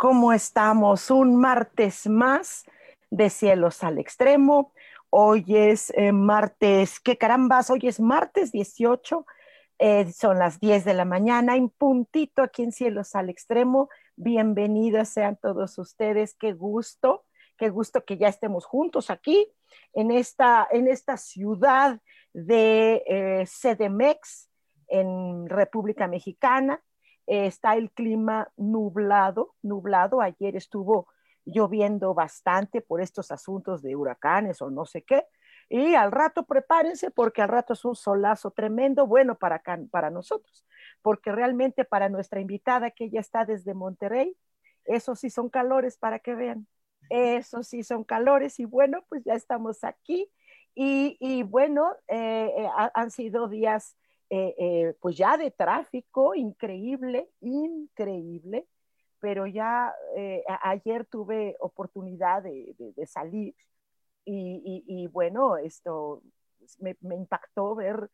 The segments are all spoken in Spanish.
¿Cómo estamos? Un martes más de Cielos al Extremo. Hoy es eh, martes, ¿qué carambas? Hoy es martes 18, eh, son las 10 de la mañana, en puntito aquí en Cielos al Extremo. Bienvenidos sean todos ustedes, qué gusto, qué gusto que ya estemos juntos aquí en esta, en esta ciudad de eh, CDMEX en República Mexicana está el clima nublado, nublado. Ayer estuvo lloviendo bastante por estos asuntos de huracanes o no sé qué. Y al rato prepárense porque al rato es un solazo tremendo, bueno para, para nosotros, porque realmente para nuestra invitada que ella está desde Monterrey, esos sí son calores para que vean, esos sí son calores y bueno, pues ya estamos aquí y, bueno, eh, eh, han sido días eh, eh, pues ya de tráfico, increíble, increíble, pero ya eh, ayer tuve oportunidad de, salir y, bueno, esto me, impactó ver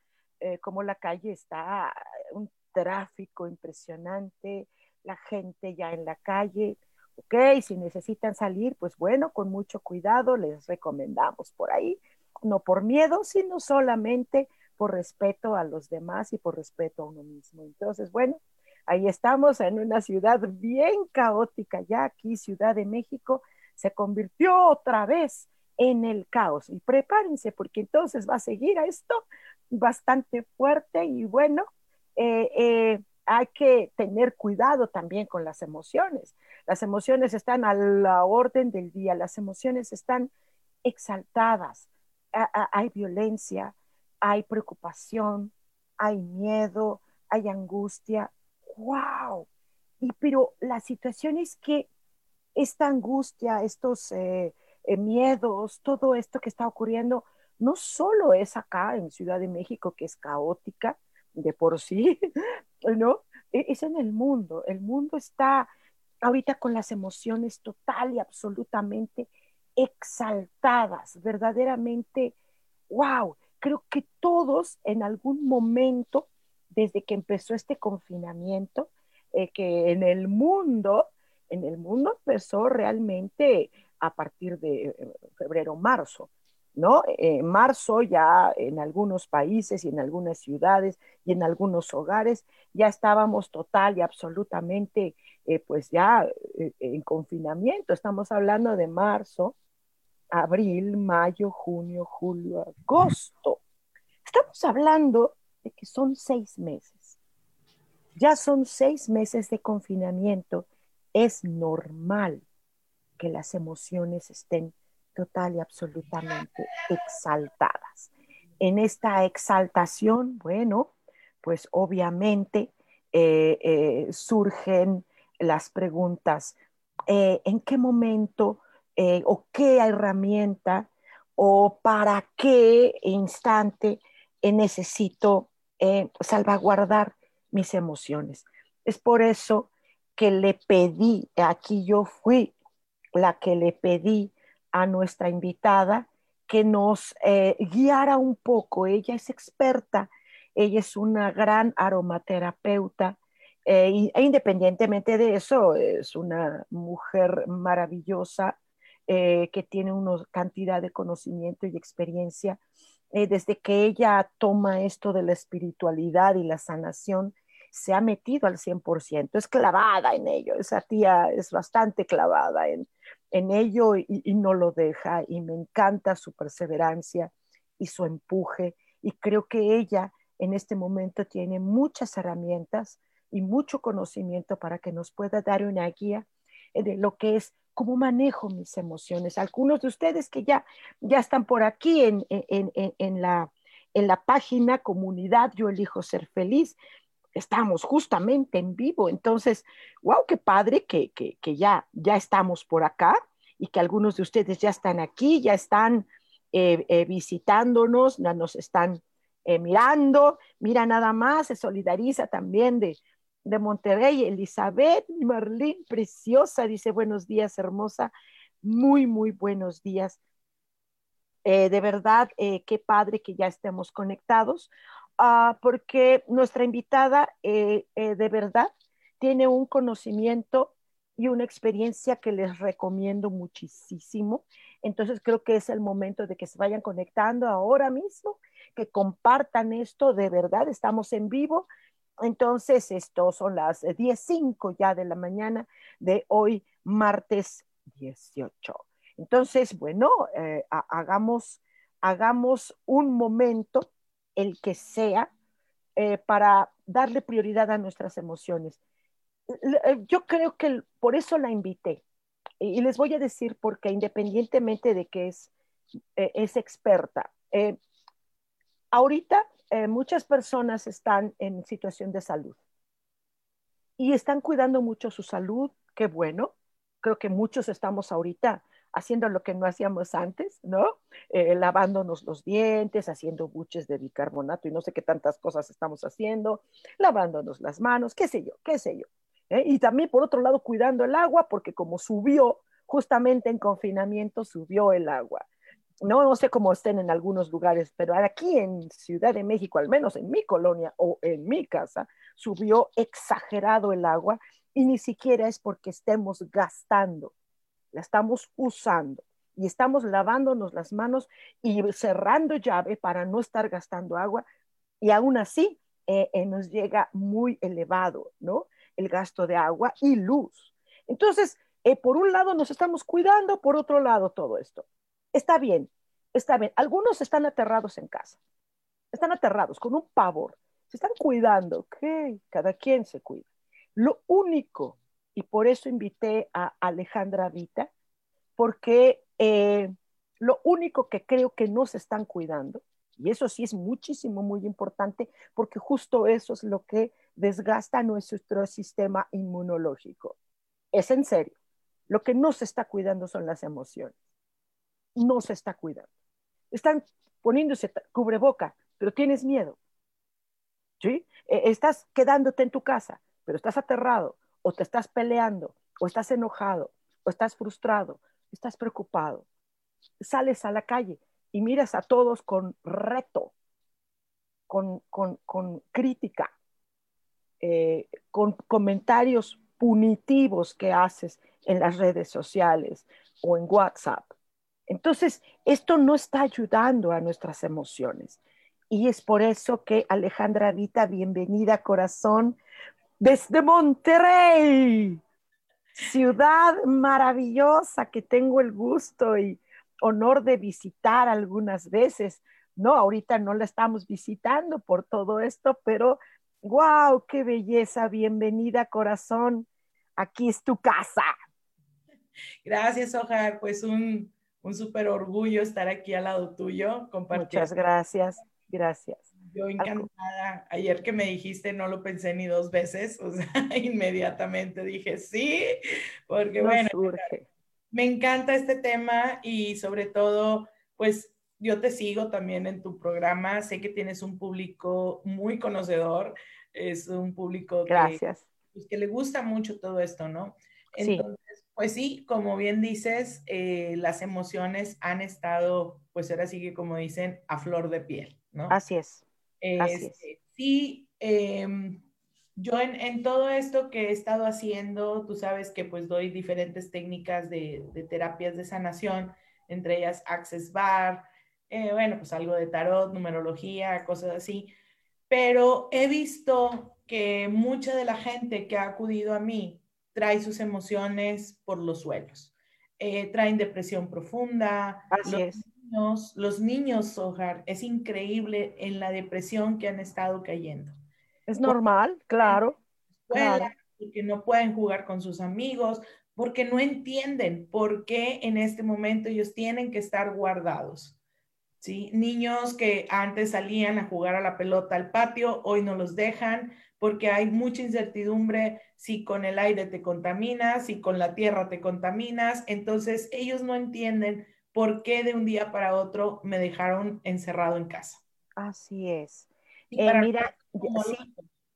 cómo la calle está, un tráfico impresionante, la gente ya en la calle. Ok, si necesitan salir, pues bueno, con mucho cuidado les recomendamos por ahí, no por miedo, sino solamente por respeto a los demás y por respeto a uno mismo. Entonces, bueno, ahí estamos en una ciudad bien caótica, ya aquí Ciudad de México se convirtió otra vez en el caos. Y prepárense porque entonces va a seguir a esto bastante fuerte y bueno, eh, eh, hay que tener cuidado también con las emociones. Las emociones están a la orden del día, las emociones están exaltadas, hay violencia, hay preocupación, hay miedo, hay angustia. ¡Wow! Y pero la situación es que esta angustia, estos eh, eh, miedos, todo esto que está ocurriendo, no solo es acá en Ciudad de México, que es caótica de por sí, ¿no? E, es en el mundo. El mundo está ahorita con las emociones total y absolutamente exaltadas, verdaderamente, wow creo que todos en algún momento, desde que empezó este confinamiento, eh, que en el mundo, en el mundo empezó realmente a partir de eh, febrero, marzo, ¿no? En marzo ya en algunos países y en algunas ciudades y en algunos hogares ya estábamos total y absolutamente, eh, pues ya en confinamiento. Estamos hablando de marzo, abril, mayo, junio, julio, agosto. Estamos hablando de que son seis meses. Ya son seis meses de confinamiento. Es normal que las emociones estén total y absolutamente exaltadas. En esta exaltación, bueno, pues obviamente eh, eh, surgen las preguntas, eh, ¿en qué momento o qué herramienta o para qué instante necesito salvaguardar mis emociones? Es por eso que le pedí, aquí yo fui la que le pedí a nuestra invitada que nos eh, guiara un poco. Ella es experta, ella es una gran aromaterapeuta eh, e independientemente de eso, es una mujer maravillosa eh, que tiene una cantidad de conocimiento y experiencia. desde que ella toma esto de la espiritualidad y la sanación, se ha metido al 100%, es clavada en ello, esa tía es bastante clavada en, en ello y, y no lo deja y me encanta su perseverancia y su empuje y creo que ella en este momento tiene muchas herramientas y mucho conocimiento para que nos pueda dar una guía de lo que es cómo manejo mis emociones. Algunos de ustedes que ya, ya están por aquí en, en, en, la, en la página comunidad Yo elijo ser feliz, estamos justamente en vivo. Entonces, wow, qué padre que, que, que, ya, ya estamos por acá y que algunos de ustedes ya están aquí, ya están eh, eh, visitándonos, nos están eh, mirando. Mira nada más, se solidariza también de, de Monterrey, Elizabeth Marlín, preciosa, dice buenos días, hermosa, muy, muy buenos días. Eh, de verdad, eh, qué padre que ya estemos conectados, uh, porque nuestra invitada eh, eh, de verdad tiene un conocimiento y una experiencia que les recomiendo muchísimo. Entonces creo que es el momento de que se vayan conectando ahora mismo, que compartan esto, de verdad, estamos en vivo. Entonces, esto son las 10.05 ya de la mañana de hoy, martes 18. Entonces, bueno, eh, hagamos, hagamos un momento, el que sea, eh, para darle prioridad a nuestras emociones. Eh, yo creo que por eso la invité. Y les voy a decir porque independientemente de que es, es experta, ahorita eh, muchas personas están en situación de salud y están cuidando mucho su salud, qué bueno. Creo que muchos estamos ahorita haciendo lo que no hacíamos antes, ¿no? Eh, lavándonos los dientes, haciendo buches de bicarbonato y no sé qué tantas cosas estamos haciendo, lavándonos las manos, qué sé yo, qué sé yo. ¿eh? Y también, por otro lado, cuidando el agua, porque como subió, justamente en confinamiento subió el agua. No, no sé cómo estén en algunos lugares, pero aquí en Ciudad de México, al menos en mi colonia o en mi casa, subió exagerado el agua y ni siquiera es porque estemos gastando, la estamos usando y estamos lavándonos las manos y cerrando llave para no estar gastando agua y aún así eh, eh, nos llega muy elevado, ¿no? El gasto de agua y luz. Entonces, eh, por un lado nos estamos cuidando, por otro lado todo esto. Está bien, está bien. Algunos están aterrados en casa, están aterrados con un pavor, se están cuidando, ok, cada quien se cuida. Lo único, y por eso invité a Alejandra Vita, porque eh, lo único que creo que no se están cuidando, y eso sí es muchísimo, muy importante, porque justo eso es lo que desgasta nuestro sistema inmunológico. Es en serio. Lo que no se está cuidando son las emociones no se está cuidando. Están poniéndose cubreboca, pero tienes miedo. ¿Sí? Estás quedándote en tu casa, pero estás aterrado, o te estás peleando, o estás enojado, o estás frustrado, estás preocupado. Sales a la calle y miras a todos con reto, con, con, con crítica, eh, con comentarios punitivos que haces en las redes sociales o en WhatsApp entonces, esto no está ayudando a nuestras emociones. Y es por eso que Alejandra Vita, bienvenida corazón, desde Monterrey, ciudad maravillosa que tengo el gusto y honor de visitar algunas veces. No, ahorita no la estamos visitando por todo esto, pero wow, qué belleza, bienvenida corazón, aquí es tu casa. Gracias, Ojar, pues un, un súper orgullo estar aquí al lado tuyo. Muchas gracias, gracias. Yo encantada. Ayer que me dijiste, no lo pensé ni dos veces, o sea, inmediatamente dije sí, porque bueno, me encanta este tema y sobre todo, pues yo te sigo también en tu programa, sé que tienes un público muy conocedor, es un público Gracias. Pues, que le gusta mucho todo esto, ¿no? Entonces, pues sí, como bien dices, eh, las emociones han estado, pues ahora sí que como dicen, a flor de piel, ¿no? Así es. Así es. Este, sí, eh, yo en, en, todo esto que he estado haciendo, tú sabes que pues doy diferentes técnicas de, de terapias de sanación, entre ellas Access Bar, eh, bueno, pues algo de tarot, numerología, cosas así, pero he visto que mucha de la gente que ha acudido a mí trae sus emociones por los suelos. eh, traen depresión profunda. Así los es. Niños, los niños, Sojar, es increíble en la depresión que han estado cayendo. Es normal, claro. claro. Porque no pueden jugar con sus amigos, porque no entienden por qué en este momento ellos tienen que estar guardados. ¿sí? Niños que antes salían a jugar a la pelota al patio, hoy no los dejan porque hay mucha incertidumbre si con el aire te contaminas, si con la tierra te contaminas. Entonces ellos no entienden por qué de un día para otro me dejaron encerrado en casa. Así es. Eh, mira,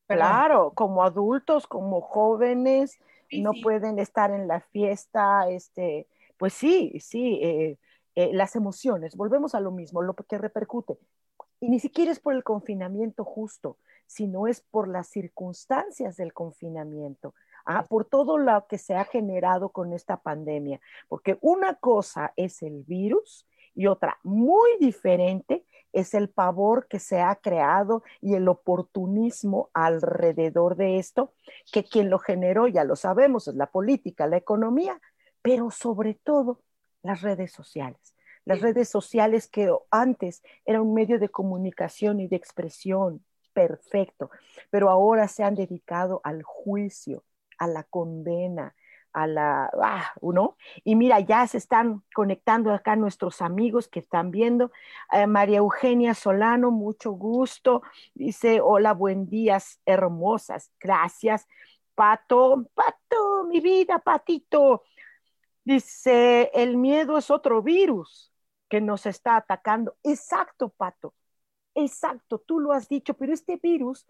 claro, como adultos, como jóvenes, no pueden estar en la fiesta, este, pues sí, sí, eh, eh, las emociones, volvemos a lo mismo, lo que repercute. Y ni siquiera es por el confinamiento justo, sino es por las circunstancias del confinamiento, ah, por todo lo que se ha generado con esta pandemia. Porque una cosa es el virus y otra muy diferente es el pavor que se ha creado y el oportunismo alrededor de esto, que quien lo generó, ya lo sabemos, es la política, la economía, pero sobre todo las redes sociales. Las redes sociales que antes era un medio de comunicación y de expresión perfecto, pero ahora se han dedicado al juicio, a la condena, a la, ah, ¿no? Y mira, ya se están conectando acá nuestros amigos que están viendo. Eh, María Eugenia Solano, mucho gusto. Dice, hola, buen día, hermosas. Gracias. Pato, Pato, mi vida, Patito. Dice, el miedo es otro virus que nos está atacando. Exacto, Pato. Exacto, tú lo has dicho, pero este virus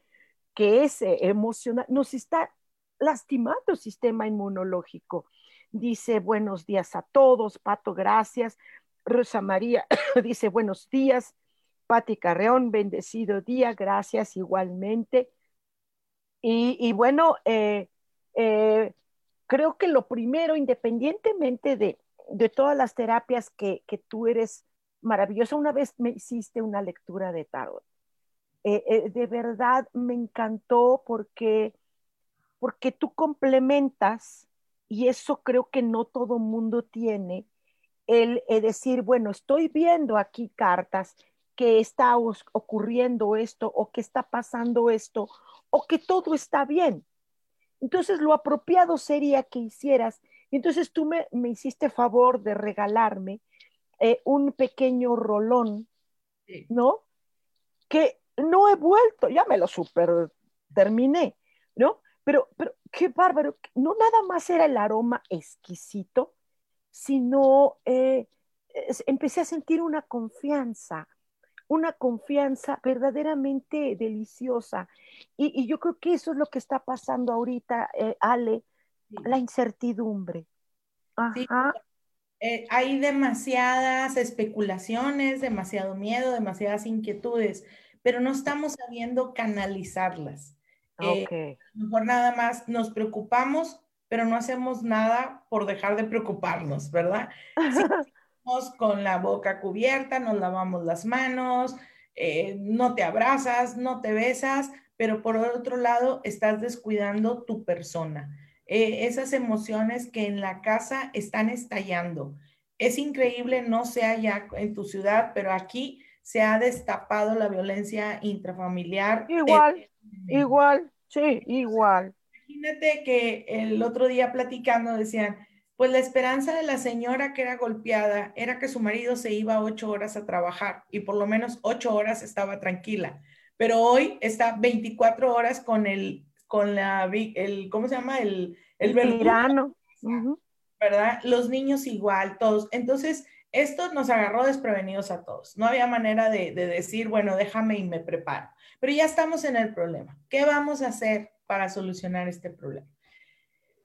que es eh, emocional nos está lastimando el sistema inmunológico. Dice buenos días a todos, Pato, gracias. Rosa María dice buenos días. Pati Carreón, bendecido día, gracias igualmente. Y, bueno, eh, eh, creo que lo primero, independientemente de, todas las terapias que, tú eres maravillosa, una vez me hiciste una lectura de tarot. Eh, de verdad me encantó porque porque tú complementas, y eso creo que no todo mundo tiene, el, decir, bueno, estoy viendo aquí cartas que está ocurriendo esto o que está pasando esto o que todo está bien. Entonces lo apropiado sería que hicieras, entonces tú me, hiciste favor de regalarme eh, un pequeño rolón, ¿no? Que no he vuelto, ya me lo super terminé, ¿no? Pero, pero qué bárbaro, no nada más era el aroma exquisito, sino eh, empecé a sentir una confianza, una confianza verdaderamente deliciosa. Y, yo creo que eso es lo que está pasando ahorita, eh, Ale, la incertidumbre. Eh, hay demasiadas especulaciones, demasiado miedo, demasiadas inquietudes, pero no estamos sabiendo canalizarlas. Eh, mejor nada más nos preocupamos, pero no hacemos nada por dejar de preocuparnos, ¿verdad? Si con la boca cubierta, nos lavamos las manos, eh, no te abrazas, no te besas, pero por otro lado estás descuidando tu persona. Eh, esas emociones que en la casa están estallando. Es increíble, no sea ya en tu ciudad, pero aquí se ha destapado la violencia intrafamiliar. Igual. Igual, sí, igual. Imagínate que el otro día platicando decían, pues la esperanza de la señora que era golpeada era que su marido se iba ocho horas a trabajar y por lo menos ocho horas estaba tranquila. Pero hoy está 24 horas con el, con la, el, ¿cómo se llama? El, el, tirano. ¿Verdad? Los niños igual, todos. Entonces, esto nos agarró desprevenidos a todos. No había manera de, de decir, bueno, déjame y me preparo. Pero ya estamos en el problema. ¿Qué vamos a hacer para solucionar este problema?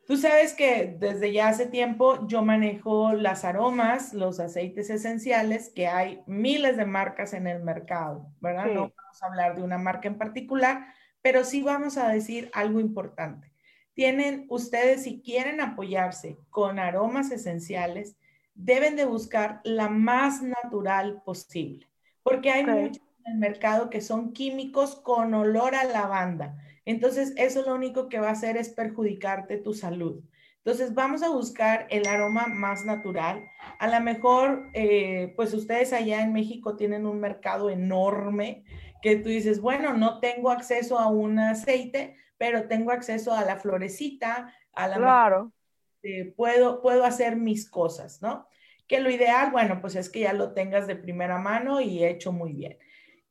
Tú sabes que desde ya hace tiempo yo manejo las aromas, los aceites esenciales, que hay miles de marcas en el mercado, ¿verdad? No vamos a hablar de una marca en particular, pero sí vamos a decir algo importante. Tienen ustedes, si quieren apoyarse con aromas esenciales, deben de buscar la más natural posible, porque hay muchas el mercado que son químicos con olor a lavanda. Entonces, eso lo único que va a hacer es perjudicarte tu salud. Entonces vamos a buscar el aroma más natural. A lo mejor, eh, pues ustedes allá en México tienen un mercado enorme que tú dices, bueno, no tengo acceso a un aceite, pero tengo acceso a la florecita, a la... Claro. puedo, puedo hacer mis cosas, ¿no? Que lo ideal, bueno, pues es que ya lo tengas de primera mano y hecho muy bien.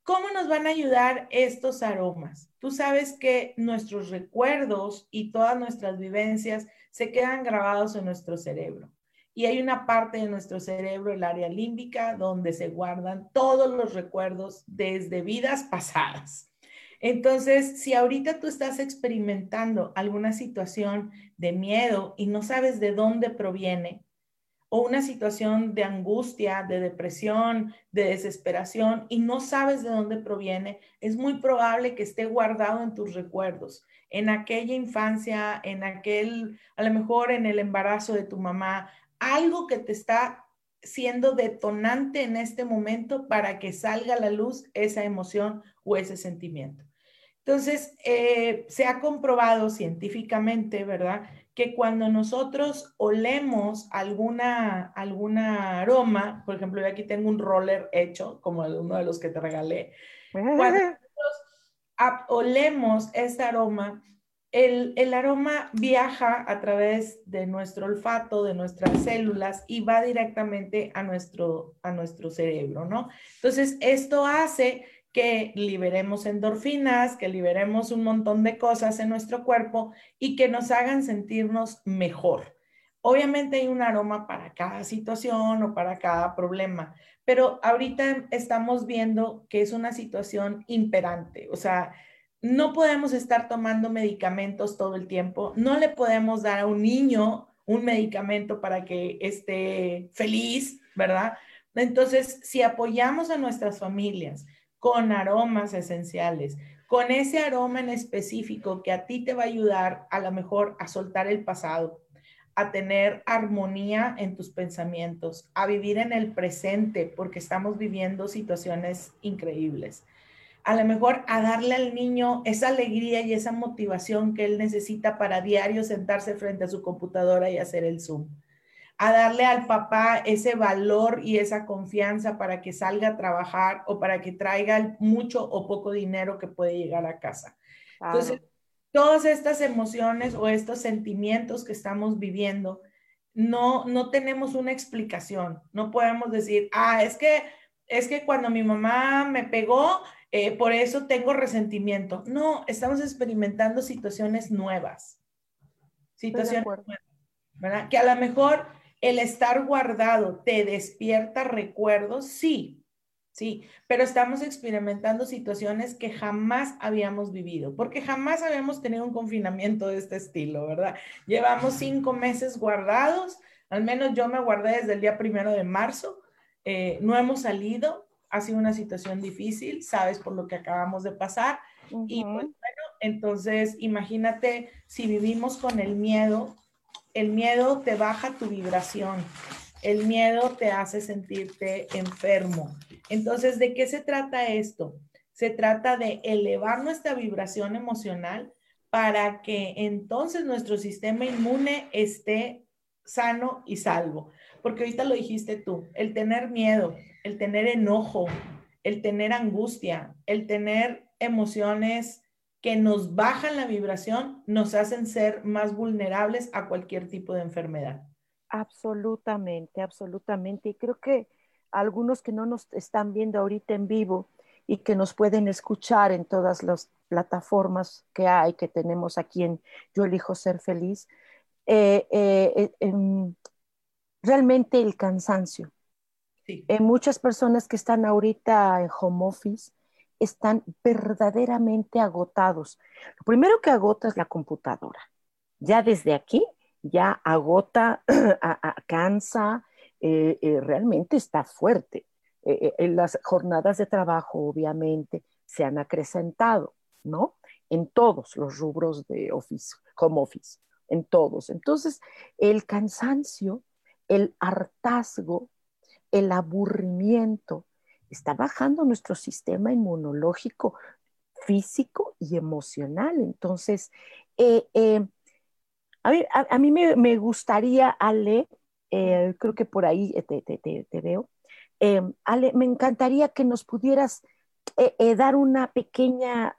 ¿Cómo nos van a ayudar estos aromas? Tú sabes que nuestros recuerdos y todas nuestras vivencias se quedan grabados en nuestro cerebro. Y hay una parte de nuestro cerebro, el área límbica, donde se guardan todos los recuerdos desde vidas pasadas. Entonces, si ahorita tú estás experimentando alguna situación de miedo y no sabes de dónde proviene, o una situación de angustia, de depresión, de desesperación y no sabes de dónde proviene, es muy probable que esté guardado en tus recuerdos, en aquella infancia, en aquel, a lo mejor en el embarazo de tu mamá, algo que te está siendo detonante en este momento para que salga a la luz esa emoción o ese sentimiento. Entonces, eh, se ha comprobado científicamente, ¿verdad? que cuando nosotros olemos alguna, alguna aroma, por ejemplo, yo aquí tengo un roller hecho, como uno de los que te regalé, cuando nosotros olemos este aroma, el, el, aroma viaja a través de nuestro olfato, de nuestras células y va directamente a nuestro, a nuestro cerebro, ¿no? Entonces, esto hace que liberemos endorfinas, que liberemos un montón de cosas en nuestro cuerpo y que nos hagan sentirnos mejor. Obviamente hay un aroma para cada situación o para cada problema, pero ahorita estamos viendo que es una situación imperante, o sea, no podemos estar tomando medicamentos todo el tiempo, no le podemos dar a un niño un medicamento para que esté feliz, ¿verdad? Entonces, si apoyamos a nuestras familias, con aromas esenciales, con ese aroma en específico que a ti te va a ayudar a lo mejor a soltar el pasado, a tener armonía en tus pensamientos, a vivir en el presente, porque estamos viviendo situaciones increíbles. A lo mejor a darle al niño esa alegría y esa motivación que él necesita para diario sentarse frente a su computadora y hacer el Zoom a darle al papá ese valor y esa confianza para que salga a trabajar o para que traiga mucho o poco dinero que puede llegar a casa. Entonces, todas estas emociones o estos sentimientos que estamos viviendo, no, no tenemos una explicación. No podemos decir, ah, es que, es que cuando mi mamá me pegó, eh, por eso tengo resentimiento. No, estamos experimentando situaciones nuevas. Situaciones nuevas, ¿verdad? Que a lo mejor el estar guardado te despierta recuerdos, sí, sí, pero estamos experimentando situaciones que jamás habíamos vivido, porque jamás habíamos tenido un confinamiento de este estilo, ¿verdad? Llevamos cinco meses guardados, al menos yo me guardé desde el día primero de marzo, eh, no hemos salido, ha sido una situación difícil, sabes por lo que acabamos de pasar, y pues bueno, entonces imagínate si vivimos con el miedo el miedo te baja tu vibración. El miedo te hace sentirte enfermo. Entonces, ¿de qué se trata esto? Se trata de elevar nuestra vibración emocional para que entonces nuestro sistema inmune esté sano y salvo. Porque ahorita lo dijiste tú, el tener miedo, el tener enojo, el tener angustia, el tener emociones que nos bajan la vibración, nos hacen ser más vulnerables a cualquier tipo de enfermedad. Absolutamente, absolutamente. Y creo que algunos que no nos están viendo ahorita en vivo y que nos pueden escuchar en todas las plataformas que hay, que tenemos aquí en Yo elijo ser feliz, eh, eh, eh, realmente el cansancio. Sí. muchas personas que están ahorita en home office, están verdaderamente agotados. Lo primero que agota es la computadora. Ya desde aquí, ya agota, cansa, eh, eh, realmente está fuerte. Eh, las jornadas de trabajo, obviamente, se han acrecentado, ¿no? En todos los rubros de office, home office, en todos. Entonces, el cansancio, el hartazgo, el aburrimiento, está bajando nuestro sistema inmunológico físico y emocional. Entonces, eh, eh, A mí, a, mí me, gustaría, Ale, eh, creo que por ahí te, te, te, veo, Ale, me encantaría que nos pudieras dar una pequeña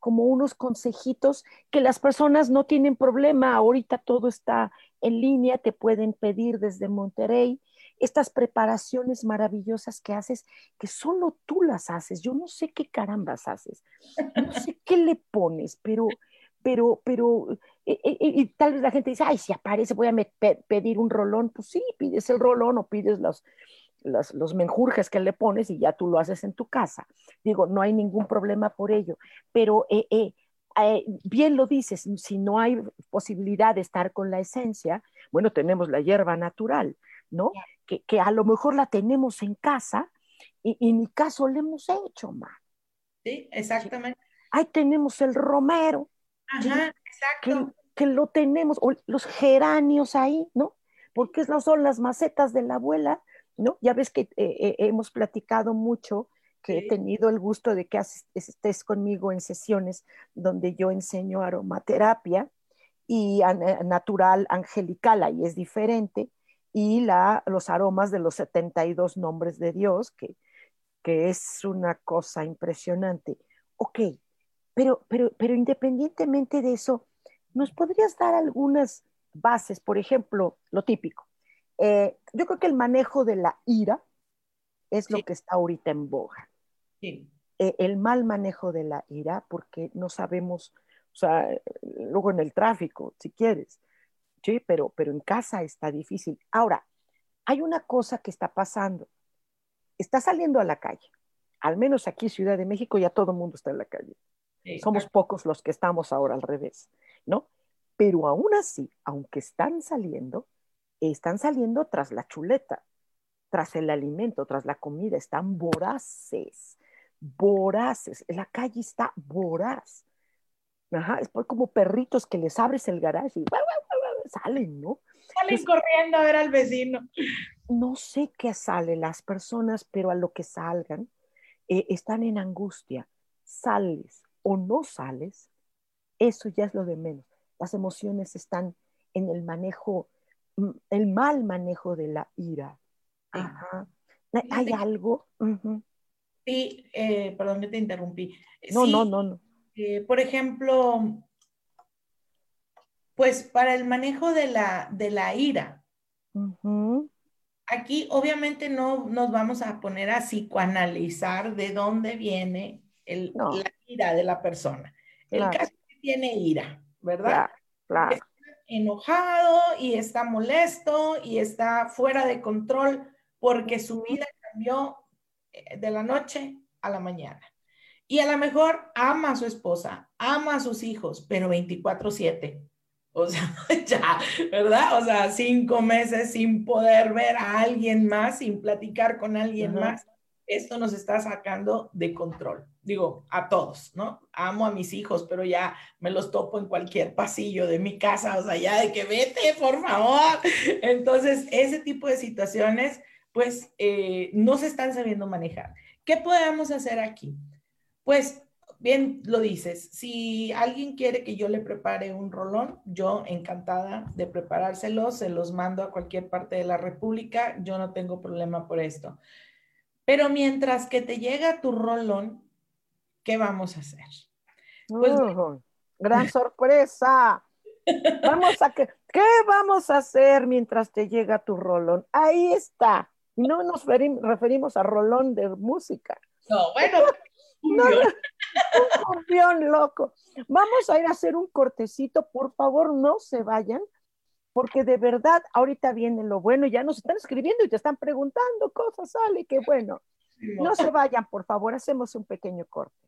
como unos consejitos que las personas no tienen problema. Ahorita todo está en línea, te pueden pedir desde Monterrey estas preparaciones maravillosas que haces, que solo tú las haces. Yo no sé qué carambas haces, no sé qué le pones, pero, pero, pero, eh, eh, y, tal vez la gente dice, ay, si aparece, voy a pedir un rolón. Pues sí, pides el rolón o pides los, los, menjurjes que le pones y ya tú lo haces en tu casa. Digo, no hay ningún problema por ello, pero eh, eh, eh, bien lo dices, si no hay posibilidad de estar con la esencia, bueno, tenemos la hierba natural, ¿no? Que, que a lo mejor la tenemos en casa y, en mi caso le hemos hecho, ma. Sí, exactamente. Ahí tenemos el romero. Ajá, exacto. Que, lo tenemos, o los geranios ahí, ¿no? Porque no son las macetas de la abuela, ¿no? Ya ves que eh, eh, hemos platicado mucho, que he tenido el gusto de que estés conmigo en sesiones donde yo enseño aromaterapia y eh, natural angelical, ahí es diferente, y la, los aromas de los 72 nombres de Dios, que, que es una cosa impresionante. Ok, pero, pero, pero independientemente de eso, ¿nos podrías dar algunas bases? Por ejemplo, lo típico, eh, yo creo que el manejo de la ira es lo que está ahorita en boga. Sí. Eh, el mal manejo de la ira, porque no sabemos, o sea, luego en el tráfico, si quieres, sí, pero, pero en casa está difícil. Ahora, hay una cosa que está pasando. Está saliendo a la calle, al menos aquí en Ciudad de México ya todo el mundo está en la calle. Somos pocos los que estamos ahora al revés, ¿no? Pero aún así, aunque están saliendo, están saliendo tras la chuleta, tras el alimento, tras la comida, están voraces, voraces. La calle está voraz. Ajá, es como perritos que les abres el garaje y salen, ¿no? Salen corriendo a ver al vecino. No sé qué sale las personas, pero a lo que salgan, eh, están en angustia. Sales o no sales, eso ya es lo de menos. Las emociones están en el manejo el mal manejo de la ira. ¿Hay algo? Sí, eh, perdón que te interrumpí. No, no, no, no. Eh, por ejemplo, pues para el manejo de la, de la ira, aquí obviamente no nos vamos a poner a psicoanalizar de dónde viene el, la ira de la persona. El caso que tiene ira, ¿verdad? claro enojado y está molesto y está fuera de control porque su vida cambió eh, de la noche a la mañana. Y a lo mejor ama a su esposa, ama a sus hijos, pero 24/7. O sea, ya, ¿verdad? O sea, cinco meses sin poder ver a alguien más, sin platicar con alguien más. Esto nos está sacando de control digo, a todos, ¿no? Amo a mis hijos, pero ya me los topo en cualquier pasillo de mi casa, o sea, ya de que vete, por favor. Entonces, ese tipo de situaciones, pues, eh, no se están sabiendo manejar. ¿Qué podemos hacer aquí? Pues, bien lo dices, si alguien quiere que yo le prepare un rolón, yo encantada de preparárselo, se los mando a cualquier parte de la República, yo no tengo problema por esto. Pero mientras que te llega tu rolón, ¿qué vamos a hacer? Pues, gran sorpresa. Vamos a que, ¿qué vamos a hacer mientras te llega tu rolón? Ahí está. No nos referimos a rolón de música. No, bueno. no, un cumbión loco. Vamos a ir a hacer un cortecito, por favor, no se vayan, porque de verdad ahorita viene lo bueno, ya nos están escribiendo y te están preguntando cosas, sale, qué bueno. No se vayan, por favor, hacemos un pequeño corte.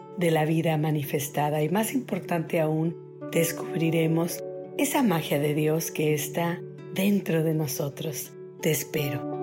de la vida manifestada y más importante aún, descubriremos esa magia de Dios que está dentro de nosotros. Te espero.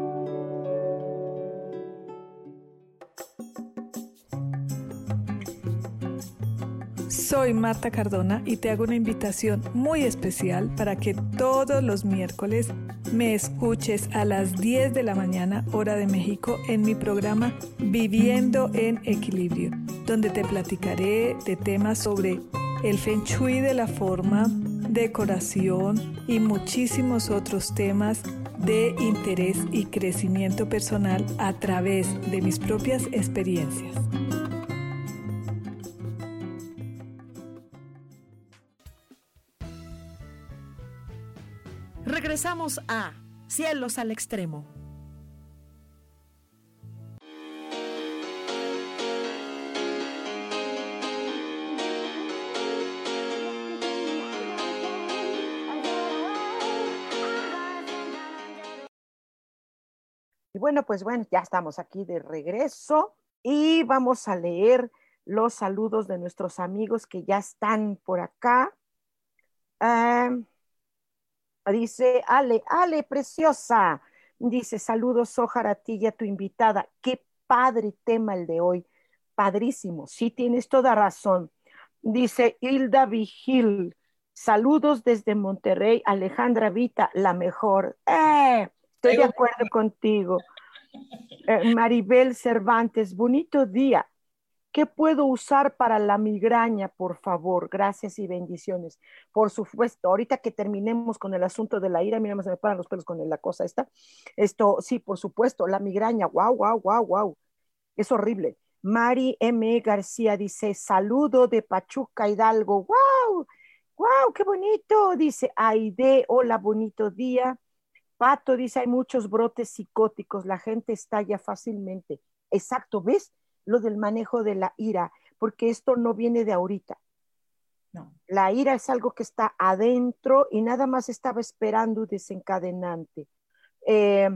Soy Marta Cardona y te hago una invitación muy especial para que todos los miércoles me escuches a las 10 de la mañana hora de México en mi programa Viviendo en Equilibrio, donde te platicaré de temas sobre el feng shui de la forma, decoración y muchísimos otros temas de interés y crecimiento personal a través de mis propias experiencias. Regresamos a Cielos al Extremo. Bueno, pues bueno, ya estamos aquí de regreso y vamos a leer los saludos de nuestros amigos que ya están por acá. Ah, Dice, Ale, Ale, preciosa. Dice, saludos, Sojar, a ti y a tu invitada. Qué padre tema el de hoy. Padrísimo. Sí, tienes toda razón. Dice Hilda Vigil. Saludos desde Monterrey, Alejandra Vita, la mejor. Eh, estoy de acuerdo contigo. Eh, Maribel Cervantes, bonito día. ¿Qué puedo usar para la migraña, por favor? Gracias y bendiciones. Por supuesto, ahorita que terminemos con el asunto de la ira, mira, se me paran los pelos con la cosa esta. Esto, sí, por supuesto, la migraña, wow, wow, wow, wow. Es horrible. Mari M. García dice, saludo de Pachuca Hidalgo. ¡Wow! ¡Wow! ¡Qué bonito! Dice Aide, hola, bonito día. Pato dice, hay muchos brotes psicóticos, la gente estalla fácilmente. Exacto, ¿ves? lo del manejo de la ira, porque esto no viene de ahorita. No. La ira es algo que está adentro y nada más estaba esperando desencadenante. Eh,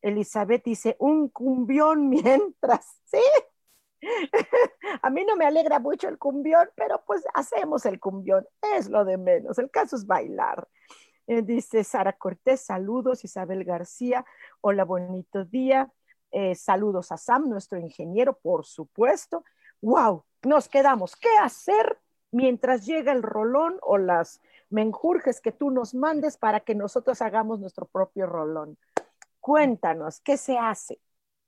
Elizabeth dice, un cumbión mientras, ¿sí? A mí no me alegra mucho el cumbión, pero pues hacemos el cumbión, es lo de menos. El caso es bailar. Eh, dice Sara Cortés, saludos, Isabel García, hola, bonito día. Eh, saludos a Sam, nuestro ingeniero, por supuesto. ¡Wow! Nos quedamos. ¿Qué hacer mientras llega el rolón o las menjurjes que tú nos mandes para que nosotros hagamos nuestro propio rolón? Cuéntanos, ¿qué se hace?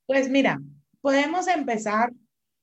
Pues mira, podemos empezar.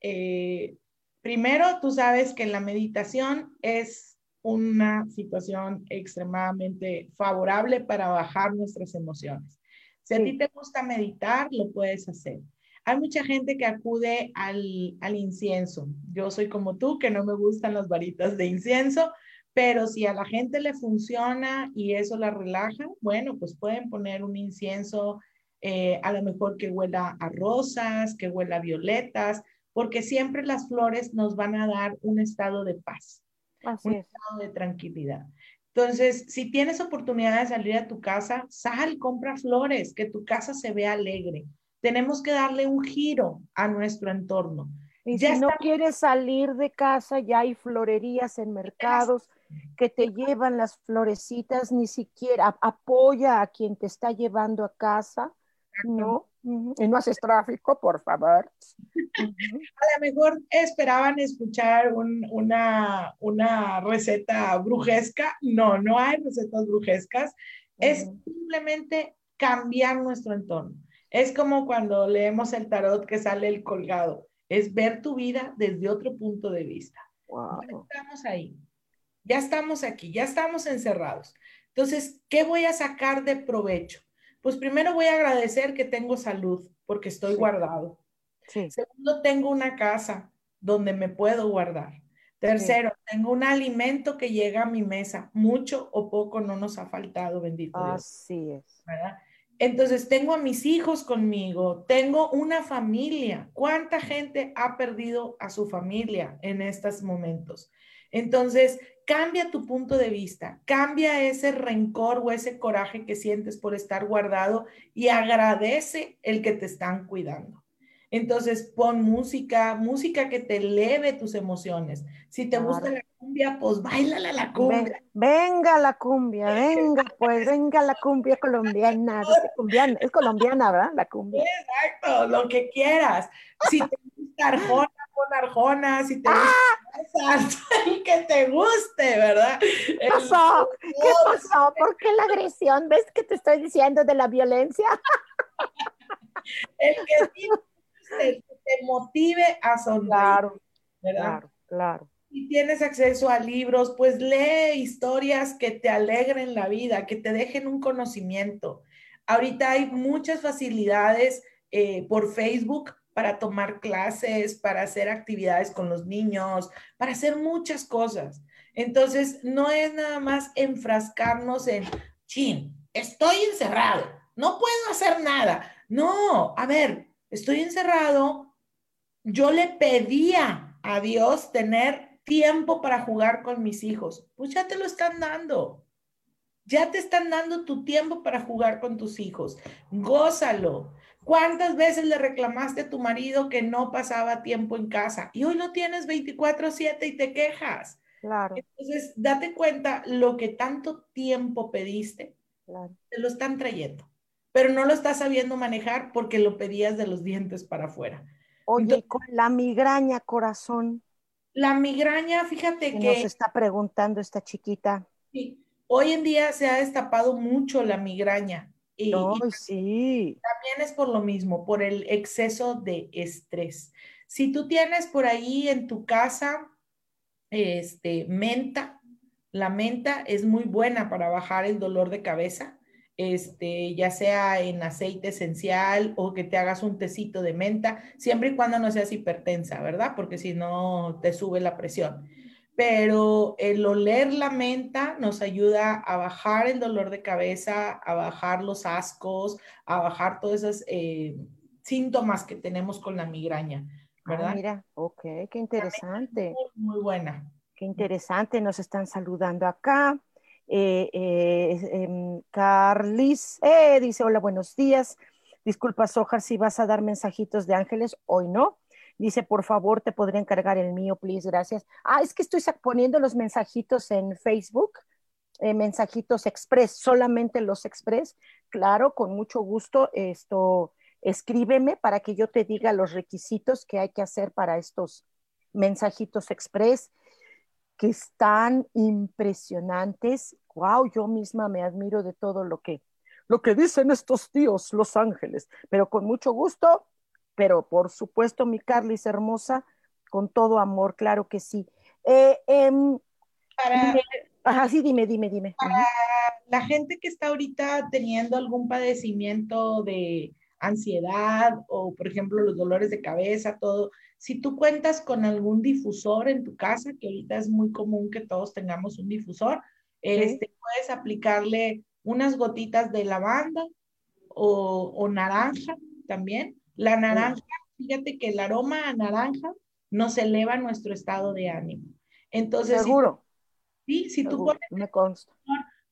Eh, primero, tú sabes que la meditación es una situación extremadamente favorable para bajar nuestras emociones. Si a ti te gusta meditar, lo puedes hacer. Hay mucha gente que acude al, al incienso. Yo soy como tú, que no me gustan las varitas de incienso, pero si a la gente le funciona y eso la relaja, bueno, pues pueden poner un incienso eh, a lo mejor que huela a rosas, que huela a violetas, porque siempre las flores nos van a dar un estado de paz, un estado de tranquilidad. Entonces, si tienes oportunidad de salir a tu casa, sal, compra flores, que tu casa se vea alegre. Tenemos que darle un giro a nuestro entorno. Y si no quieres salir de casa, ya hay florerías en mercados que te llevan las florecitas, ni siquiera apoya a quien te está llevando a casa, ¿no? Y no haces tráfico, por favor. A lo mejor esperaban escuchar una, una receta brujesca. No, no hay recetas brujescas. Es simplemente cambiar nuestro entorno. Es como cuando leemos el tarot que sale el colgado. Es ver tu vida desde otro punto de vista. Ya estamos ahí. Ya estamos aquí, ya estamos encerrados. Entonces, ¿qué voy a sacar de provecho? Pues primero voy a agradecer que tengo salud porque estoy guardado. Segundo, tengo una casa donde me puedo guardar. Tercero, tengo un alimento que llega a mi mesa. Mucho o poco no nos ha faltado, bendito Dios. Así es. Entonces, tengo a mis hijos conmigo, tengo una familia. ¿Cuánta gente ha perdido a su familia en estos momentos? Entonces, cambia tu punto de vista, cambia ese rencor o ese coraje que sientes por estar guardado y agradece el que te están cuidando. Entonces, pon música, música que te eleve tus emociones. Si te gusta la cumbia, pues bailala la cumbia. Venga la cumbia, venga, pues venga la cumbia colombiana. Es colombiana, ¿verdad? La cumbia. Exacto, lo que quieras. Si te gusta Arjona, pon Arjona. Si te gusta ¡Ah! el que te guste, ¿verdad? ¿Qué pasó? ¿Qué pasó? ¿Por qué la agresión? ¿Ves que te estoy diciendo de la violencia? el que te, te motive a sonreír. Claro, claro, claro. Si tienes acceso a libros, pues lee historias que te alegren la vida, que te dejen un conocimiento. Ahorita hay muchas facilidades eh, por Facebook para tomar clases, para hacer actividades con los niños, para hacer muchas cosas. Entonces, no es nada más enfrascarnos en, chin, estoy encerrado, no puedo hacer nada. No, a ver, estoy encerrado, yo le pedía a Dios tener tiempo para jugar con mis hijos. Pues ya te lo están dando. Ya te están dando tu tiempo para jugar con tus hijos. Gózalo. ¿Cuántas veces le reclamaste a tu marido que no pasaba tiempo en casa? Y hoy lo tienes 24/7 y te quejas. Claro. Entonces, date cuenta lo que tanto tiempo pediste. Claro. Te lo están trayendo pero no lo estás sabiendo manejar porque lo pedías de los dientes para afuera. Oye, con la migraña, corazón. La migraña, fíjate que... Nos está preguntando esta chiquita. Sí, hoy en día se ha destapado mucho la migraña. Y, sí. También es por lo mismo, por el exceso de estrés. Si tú tienes por ahí en tu casa, este, menta, la menta es muy buena para bajar el dolor de cabeza este, ya sea en aceite esencial o que te hagas un tecito de menta, siempre y cuando no seas hipertensa, ¿verdad? Porque si no te sube la presión. Pero el oler la menta nos ayuda a bajar el dolor de cabeza, a bajar los ascos, a bajar todos esos eh, síntomas que tenemos con la migraña, ah, ¿verdad? mira, ok, qué interesante. Muy, muy buena. Qué interesante, nos están saludando acá. Eh, eh, em, Carlis eh, dice, hola, buenos días. Disculpa, Sojar, si vas a dar mensajitos de ángeles, hoy no. Dice, por favor, te podría encargar el mío, please, gracias. Ah, es que estoy poniendo los mensajitos en Facebook, mensajitos express, solamente los express. Claro, con mucho gusto, esto, escríbeme para que yo te diga los requisitos que hay que hacer para estos mensajitos express que están impresionantes. Wow, yo misma me admiro de todo lo que, lo que dicen estos tíos, los ángeles, pero con mucho gusto, pero por supuesto, mi Carlis hermosa, con todo amor, claro que sí. Eh, em, para, sí, dime, dime, dime. Para la gente que está ahorita teniendo algún padecimiento de ansiedad o, por ejemplo, los dolores de cabeza, todo, si tú cuentas con algún difusor en tu casa, que ahorita es muy común que todos tengamos un difusor, este, puedes aplicarle unas gotitas de lavanda o, naranja también. La naranja, fíjate que el aroma a naranja nos eleva nuestro estado de ánimo. Entonces, seguro. sí, si tú pones consta.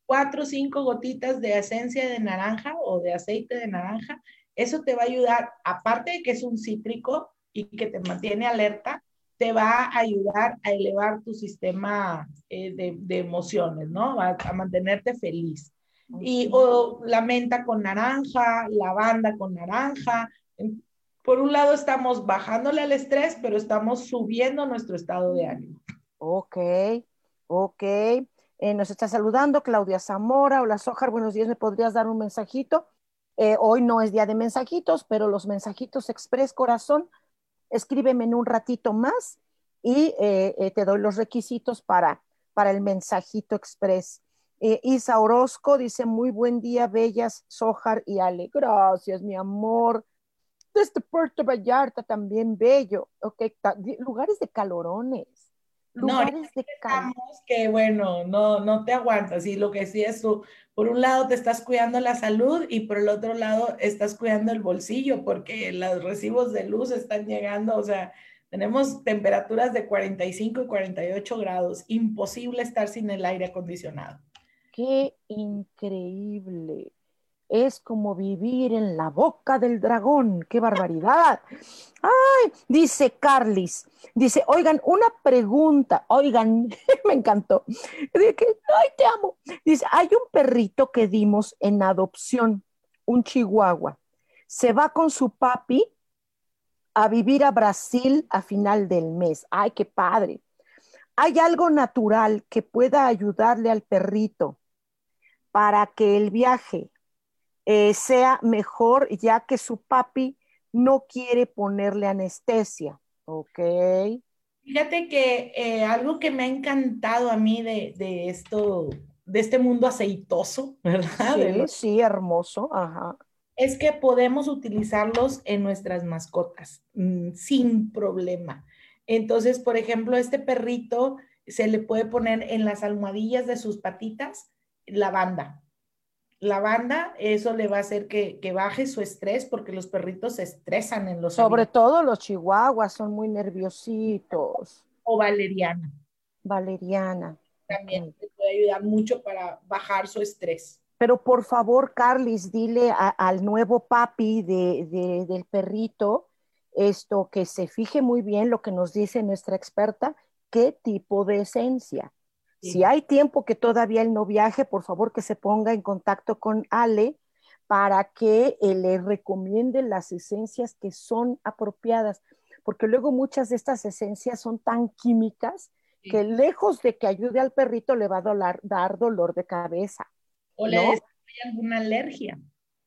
cuatro o cinco gotitas de esencia de naranja o de aceite de naranja, eso te va a ayudar, aparte de que es un cítrico, y que te mantiene alerta, te va a ayudar a elevar tu sistema eh, de, emociones, ¿no? A, a, mantenerte feliz. Y o la menta con naranja, lavanda con naranja. Por un lado estamos bajándole al estrés, pero estamos subiendo nuestro estado de ánimo. Ok, ok. Eh, nos está saludando Claudia Zamora. Hola, Sojar, buenos días. ¿Me podrías dar un mensajito? Eh, hoy no es día de mensajitos, pero los mensajitos express corazón, escríbeme en un ratito más y eh, te doy los requisitos para, para el mensajito express. Isa Orozco dice, muy buen día, bellas, Sojar y Ale. Gracias, mi amor. Desde Puerto Vallarta también bello. Ok, lugares de calorones lugares de que bueno, no, no te aguantas. Y lo que sí es tú, por un lado te estás cuidando la salud y por el otro lado estás cuidando el bolsillo porque los recibos de luz están llegando, o sea, tenemos temperaturas de 45 y 48 grados. Imposible estar sin el aire acondicionado. Qué increíble es como vivir en la boca del dragón. ¡Qué barbaridad! ¡Ay! Dice Carlis. Dice, oigan, una pregunta. Oigan, me encantó. Ay, te amo. Dice, hay un perrito que dimos en adopción, un chihuahua. Se va con su papi a vivir a Brasil a final del mes. ¡Ay, qué padre! ¿Hay algo natural que pueda ayudarle al perrito para que el viaje eh, sea mejor ya que su papi no quiere ponerle anestesia. ¿Ok? Fíjate que eh, algo que me ha encantado a mí de, esto, de este mundo aceitoso, ¿verdad? Sí, sí, hermoso, ajá. Es que podemos utilizarlos en nuestras mascotas mm, sin problema. Entonces, por ejemplo, este perrito se le puede poner en las almohadillas de sus patitas lavanda lavanda, eso le va a hacer que, baje su estrés porque los perritos se estresan en los Sobre todo los chihuahuas son muy nerviositos. O valeriana. Valeriana. También te puede ayudar mucho para bajar su estrés. Pero por favor, Carlis, dile al nuevo papi de, del perrito esto, que se fije muy bien lo que nos dice nuestra experta, qué tipo de esencia. Si hay tiempo que todavía él no viaje, por favor que se ponga en contacto con Ale para que eh, le recomiende las esencias que son apropiadas, porque luego muchas de estas esencias son tan químicas que lejos de que ayude al perrito le va a dar dolor de cabeza. O le hay alguna alergia.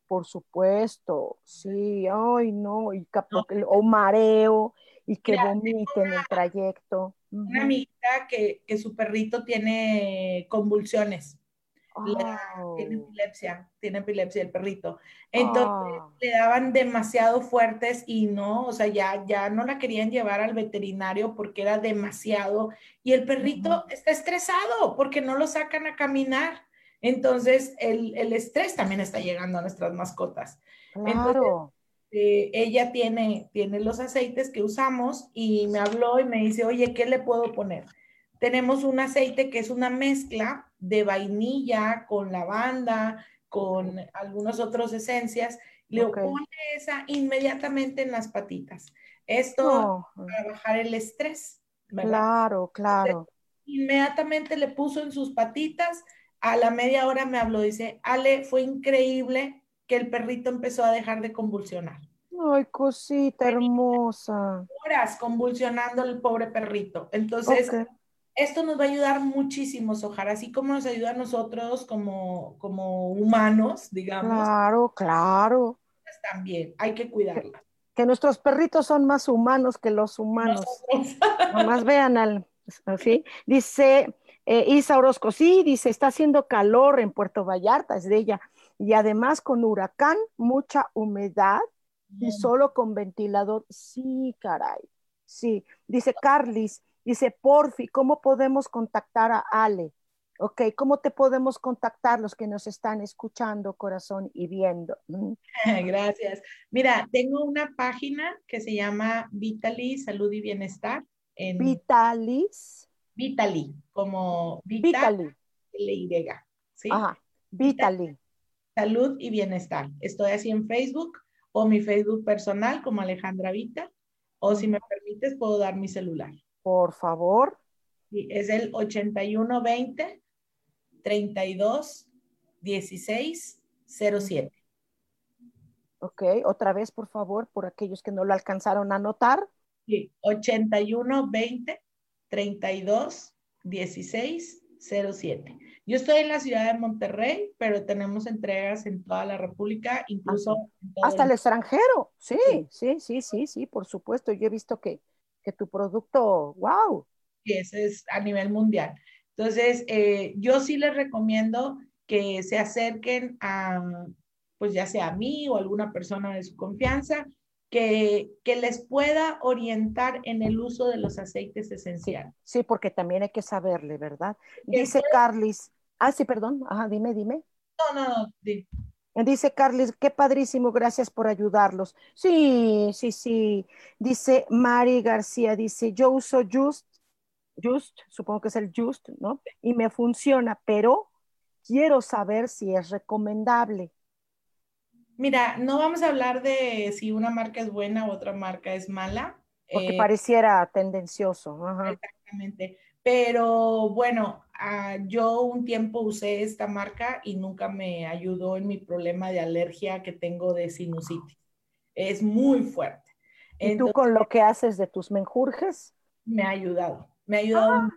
Por supuesto, sí, ay no, y o mareo y que vomite en el trayecto. Una amiguita que, su perrito tiene convulsiones. tiene epilepsia, tiene epilepsia el perrito. Entonces ah. le daban demasiado fuertes y no, o sea, ya, ya no la querían llevar al veterinario porque era demasiado. Y el perrito está estresado porque no lo sacan a caminar. Entonces el, estrés también está llegando a nuestras mascotas. Claro. Eh, ella tiene, tiene los aceites que usamos y me habló y me dice, oye, ¿qué le puedo poner? Tenemos un aceite que es una mezcla de vainilla con lavanda, con algunas otras esencias. Le pone esa inmediatamente en las patitas. Esto oh. para bajar el estrés. Claro, claro. inmediatamente le puso en sus patitas. A la media hora me habló, dice, Ale, fue increíble que el perrito empezó a dejar de convulsionar. Ay, cosita hermosa. Horas convulsionando el pobre perrito. Entonces, esto nos va a ayudar muchísimo, Sojar, así como nos ayuda a nosotros como, como humanos, digamos. Claro, claro. También hay que cuidarla. Que, nuestros perritos son más humanos que los humanos. Nomás vean al, ¿sí? Dice eh, Isa Orozco, sí, dice, está haciendo calor en Puerto Vallarta, es de ella y además con huracán, mucha humedad y solo con ventilador. Sí, caray. Sí, dice Carlis, dice Porfi, ¿cómo podemos contactar a Ale? Ok, ¿cómo te podemos contactar los que nos están escuchando, corazón, y viendo? Mm. Gracias. Mira, tengo una página que se llama Vitali Salud y Bienestar. En Vitalis. Vitali, como Vitali. L-Y. ¿sí? Ajá, Vitali. Salud y Bienestar. Estoy así en Facebook o mi Facebook personal como Alejandra Vita. O si me permites, puedo dar mi celular. Por favor. Sí, es el 8120 32 1607. Ok, otra vez, por favor, por aquellos que no lo alcanzaron a anotar. Sí, 81 20 32 16 07. Yo estoy en la ciudad de Monterrey, pero tenemos entregas en toda la República, incluso hasta el, extranjero. Sí, sí, sí, sí, sí, por supuesto. Yo he visto que, que tu producto, wow. Y ese es a nivel mundial. Entonces, eh, yo sí les recomiendo que se acerquen a, pues ya sea a mí o alguna persona de su confianza, que, que, les pueda orientar en el uso de los aceites esenciales. Sí, porque también hay que saberle, ¿verdad? Dice Carlis, Ah, sí, perdón. Ajá, dime, dime. No, no, no. Dice Carles, qué padrísimo, gracias por ayudarlos. Sí, sí, sí. Dice Mari García, dice, yo uso Just, Just, supongo que es el Just, ¿no? Y me funciona, pero quiero saber si es recomendable. Mira, no vamos a hablar de si una marca es buena o otra marca es mala. Porque eh, pareciera tendencioso. Exactamente. Pero bueno, ah, yo un tiempo usé esta marca y nunca me ayudó en mi problema de alergia que tengo de sinusitis. Es muy fuerte. ¿Y tú con lo que haces de tus menjurjes? Me ha ayudado, me ha ayudado. Ah.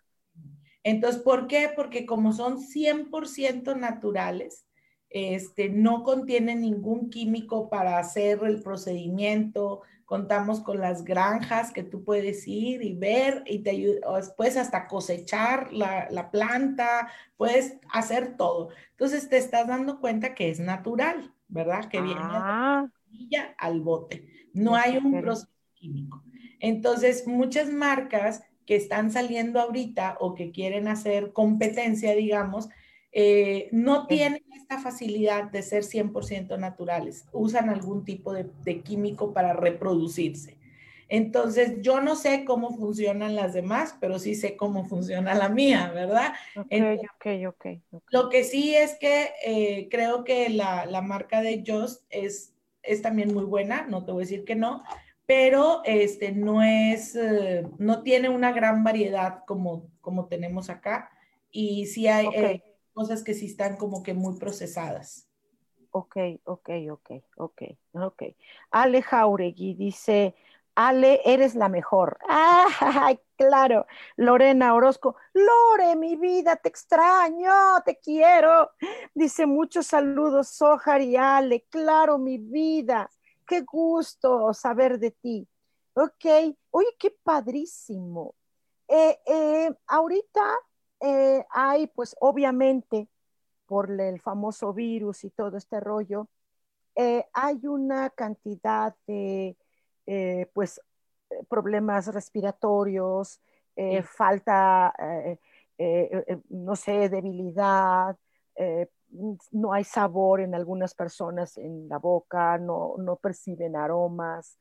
Entonces, ¿por qué? Porque como son 100% naturales, este, no contienen ningún químico para hacer el procedimiento, contamos con las granjas que tú puedes ir y ver y te ayudas, puedes hasta cosechar la, planta, puedes hacer todo. Entonces te estás dando cuenta que es natural, ¿verdad? Que viene ah. al bote. No hay un proceso químico. Entonces, muchas marcas que están saliendo ahorita o que quieren hacer competencia, digamos, eh, no tienen esta facilidad de ser 100% naturales, usan algún tipo de, químico para reproducirse. Entonces, yo no sé cómo funcionan las demás, pero sí sé cómo funciona la mía, ¿verdad? Ok, ok, ok. Lo que sí es que eh, creo que la, marca de Just es, es también muy buena, no te voy a decir que no, pero este, no es, eh, no tiene una gran variedad como, como tenemos acá. Y sí hay, cosas que sí están como que muy procesadas. Ok, ok, ok, ok, ok. Ale Jauregui dice, Ale, eres la mejor. ¡Ay, claro! Lorena Orozco, Lore, mi vida, te extraño, te quiero. Dice, muchos saludos, Sojar y Ale. Claro, mi vida. Qué gusto saber de ti. Ok, oye, qué padrísimo. Eh, eh, ahorita eh, hay, pues obviamente, por el famoso virus y todo este rollo, eh, hay una cantidad de, eh, pues, problemas respiratorios, falta, no sé, debilidad, no hay sabor en algunas personas en la boca, no, no perciben aromas,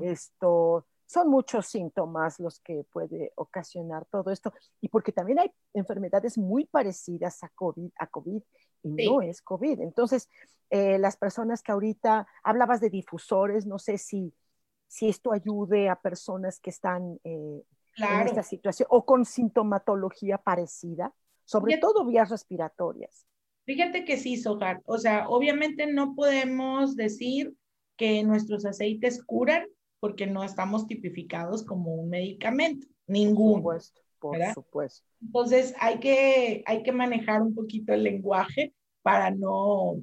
esto, son muchos síntomas los que puede ocasionar todo esto y porque también hay enfermedades muy parecidas a COVID, a COVID y no es COVID. Entonces, eh, las personas que ahorita hablabas de difusores, no sé si, si esto ayude a personas que están eh, en esta situación o con sintomatología parecida, sobre todo vías respiratorias. Fíjate que sí, Sojar. O sea, obviamente no podemos decir que nuestros aceites curan, porque no estamos tipificados como un medicamento, ninguno. Por supuesto, por supuesto. Entonces hay que, hay que manejar un poquito el lenguaje para no,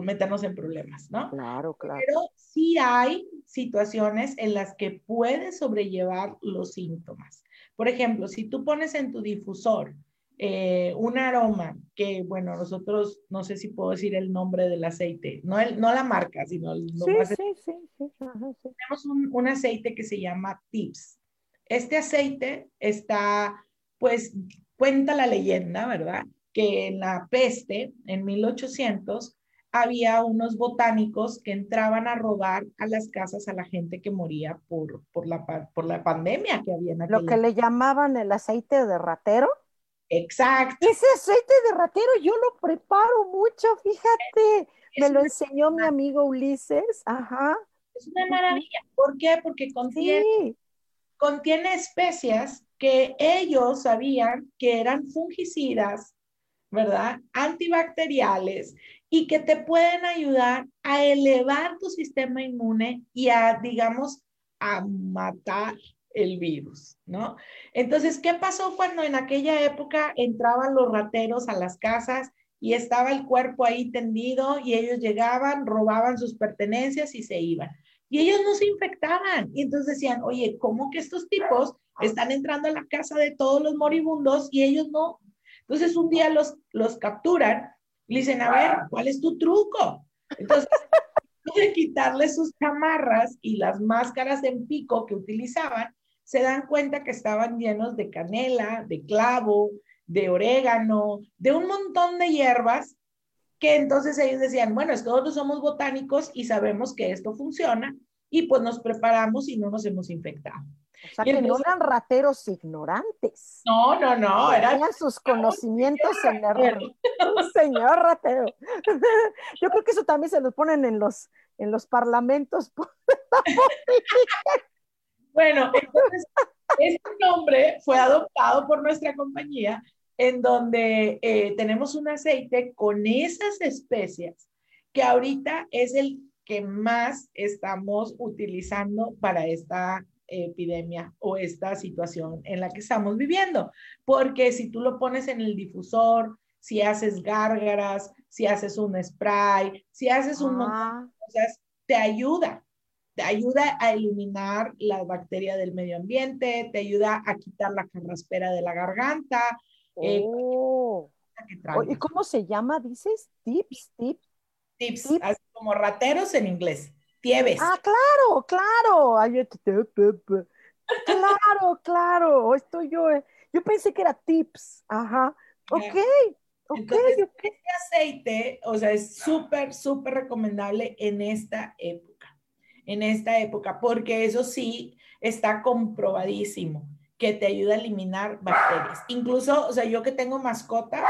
meternos en problemas, ¿no? Claro, claro. Pero sí hay situaciones en las que puedes sobrellevar los síntomas. Por ejemplo, si tú pones en tu difusor eh, un aroma que, bueno, nosotros, no sé si puedo decir el nombre del aceite, no, el, no la marca, sino el nombre. Sí, sí, sí, Tenemos un, un, aceite que se llama Tips. Este aceite está, pues, cuenta la leyenda, ¿verdad? Que en la peste, en 1800, había unos botánicos que entraban a robar a las casas a la gente que moría por, por, la, por la pandemia que había en aquella. Lo que le llamaban el aceite de ratero. Exacto. Ese aceite de ratero yo lo preparo mucho, fíjate. Me lo enseñó mi amigo Ulises. Ajá. Es una maravilla. ¿Por qué? Porque contiene, contiene especias que ellos sabían que eran fungicidas ¿verdad? Antibacteriales y que te pueden ayudar a elevar tu sistema inmune y a, digamos, a matar el virus, ¿no? Entonces, ¿qué pasó cuando en aquella época entraban los rateros a las casas y estaba el cuerpo ahí tendido y ellos llegaban, robaban sus pertenencias y se iban? Y ellos no se infectaban. Y entonces decían, oye, ¿cómo que estos tipos están entrando a la casa de todos los moribundos y ellos no? Entonces un día los, los capturan y dicen, a ver, ¿cuál es tu truco? Entonces, de quitarle sus chamarras y las máscaras en pico que utilizaban, se dan cuenta que estaban llenos de canela, de clavo, de orégano, de un montón de hierbas que entonces ellos decían, bueno, es que nosotros somos botánicos y sabemos que esto funciona y pues nos preparamos y no nos hemos infectado. O sea, que no eran rateros ignorantes. No, no, no. Eran sus conocimientos en el señor ratero. Yo creo que eso también se lo ponen en los, en los parlamentos. bueno, entonces, este nombre fue adoptado por nuestra compañía en donde eh, tenemos un aceite con esas especias que ahorita es el que más estamos utilizando para esta epidemia o esta situación en la que estamos viviendo. Porque si tú lo pones en el difusor, si haces gárgaras, si haces un spray, si haces un montón de cosas, te ayuda. Te ayuda a eliminar la bacteria del medio ambiente, te ayuda a quitar la carraspera de la garganta, eh, oh. ¿Y cómo se llama, dices? Tips, tips. Tips, Así como rateros en inglés. Tieves. Ah, claro, claro. claro, claro. Estoy yo. Eh. Yo pensé que era tips. Ajá. Ok. Entonces, este aceite, o sea, es súper, súper recomendable en esta época. En esta época, porque eso sí está comprobadísimo que te ayuda a eliminar bacterias. Incluso, o sea, yo que tengo mascotas,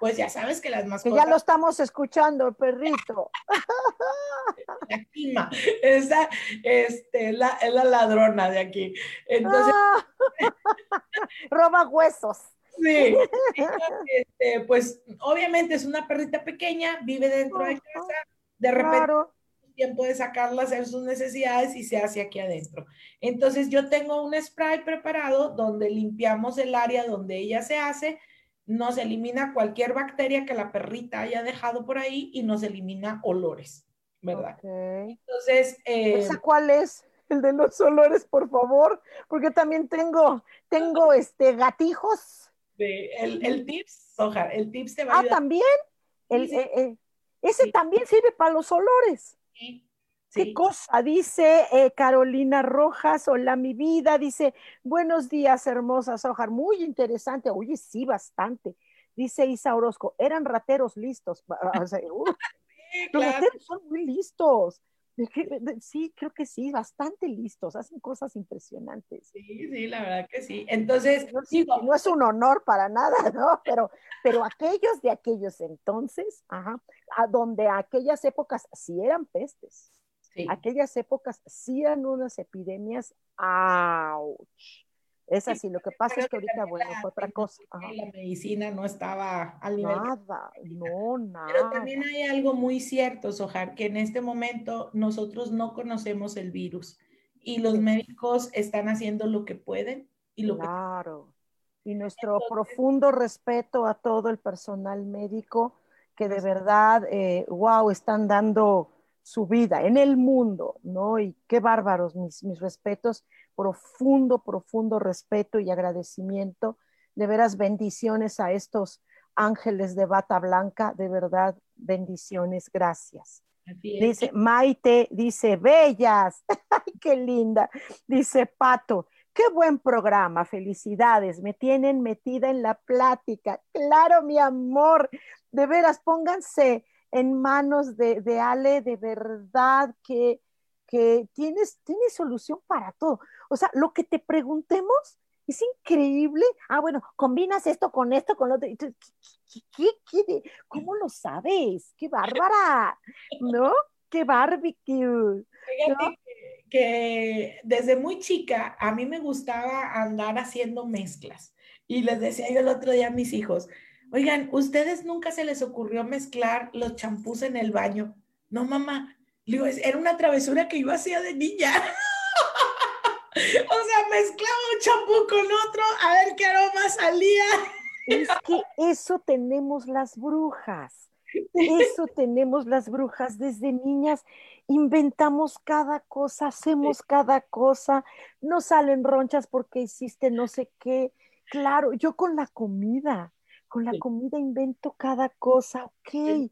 pues ya sabes que las mascotas... Que ya lo estamos escuchando, perrito. La quima, esa este, la, es la ladrona de aquí. Entonces... Ah. Roba huesos. Sí, este, pues obviamente es una perrita pequeña, vive dentro de casa, de repente tiempo de sacarla, hacer sus necesidades y se hace aquí adentro. Entonces yo tengo un spray preparado donde limpiamos el área donde ella se hace, nos elimina cualquier bacteria que la perrita haya dejado por ahí y nos elimina olores, ¿verdad? Entonces... Eh, ¿Esa cuál es? El de los olores, por favor, porque también tengo, tengo este gatijos. el, el, tips, Soja, el tips te va a Ah, también. El, eh, eh, ese también sirve para los olores. ¿Qué cosa? Dice eh, Carolina Rojas, hola mi vida, dice, buenos días, hermosas Ojar, muy interesante, oye, sí, bastante. Dice Isa Orozco, eran rateros listos. Uh, los rateros son muy listos. Sí, creo que sí, bastante listos, hacen cosas impresionantes. Sí, sí, la verdad que sí. Entonces, no, no es un honor para nada, ¿no? Pero, pero aquellos de aquellos entonces, ajá, a donde aquellas épocas sí eran pestes, aquellas épocas sí eran unas epidemias, ¡auch! Es así, lo que pasa es que ahorita, bueno, es otra cosa. La medicina no estaba al nivel. Nada, no, nada. Pero también hay algo muy cierto, Sojar, que en este momento nosotros no conocemos el virus y los médicos están haciendo lo que pueden y lo claro. Y nuestro profundo respeto a todo el personal médico que de verdad, wow, eh, están dando su vida en el mundo, ¿no? Y qué bárbaros, mis, mis respetos profundo, profundo respeto y agradecimiento. De veras, bendiciones a estos ángeles de bata blanca, de verdad, bendiciones, gracias. Dice Maite, dice Bellas, qué linda. Dice Pato, qué buen programa, felicidades, me tienen metida en la plática. Claro, mi amor, de veras, pónganse en manos de, de Ale, de verdad que que tienes, tienes solución para todo. O sea, lo que te preguntemos es increíble. Ah, bueno, combinas esto con esto, con lo otro. ¿Qué, qué, cómo lo sabes? ¡Qué bárbara! ¿No? ¡Qué barbecue! Fíjate que, desde muy chica a mí me gustaba andar haciendo mezclas. Y les decía yo el otro día a mis hijos, Oigan, ¿ustedes nunca se les ocurrió mezclar los champús en el baño? No, mamá. Digo, era una travesura que yo hacía de niña. o sea, mezclaba un champú con otro a ver qué aroma salía. es que eso tenemos las brujas. Eso tenemos las brujas desde niñas. Inventamos cada cosa, hacemos cada cosa. No salen ronchas porque hiciste no sé qué. Claro, yo con la comida con la comida invento cada cosa, ok.